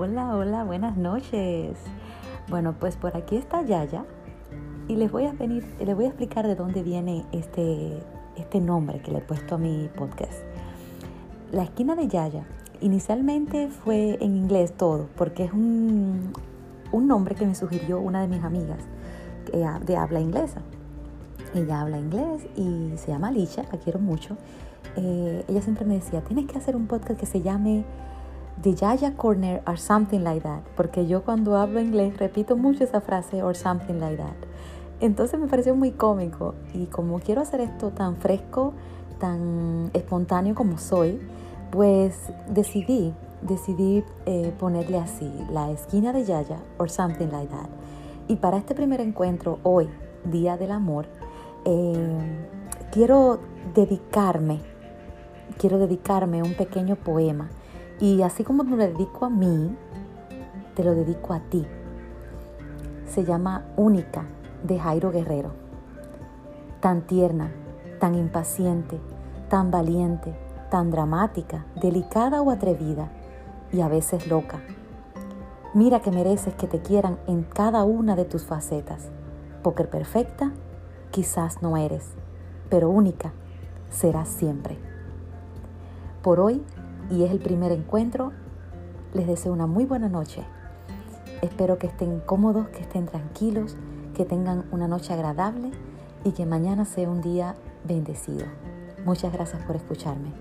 Hola, hola, buenas noches. Bueno, pues por aquí está Yaya y les voy a venir, les voy a explicar de dónde viene este, este nombre que le he puesto a mi podcast. La esquina de Yaya inicialmente fue en inglés todo, porque es un, un nombre que me sugirió una de mis amigas de habla inglesa. Ella habla inglés y se llama Alicia, la quiero mucho. Eh, ella siempre me decía, tienes que hacer un podcast que se llame The Yaya Corner or something like that, porque yo cuando hablo inglés repito mucho esa frase or something like that. Entonces me pareció muy cómico y como quiero hacer esto tan fresco, tan espontáneo como soy, pues decidí, decidí eh, ponerle así, la esquina de Yaya or something like that. Y para este primer encuentro, hoy, Día del Amor, eh, quiero dedicarme, quiero dedicarme un pequeño poema y así como me lo dedico a mí, te lo dedico a ti. Se llama Única de Jairo Guerrero. Tan tierna, tan impaciente, tan valiente, tan dramática, delicada o atrevida y a veces loca. Mira que mereces que te quieran en cada una de tus facetas, porque perfecta quizás no eres, pero única serás siempre. Por hoy y es el primer encuentro, les deseo una muy buena noche. Espero que estén cómodos, que estén tranquilos, que tengan una noche agradable y que mañana sea un día bendecido. Muchas gracias por escucharme.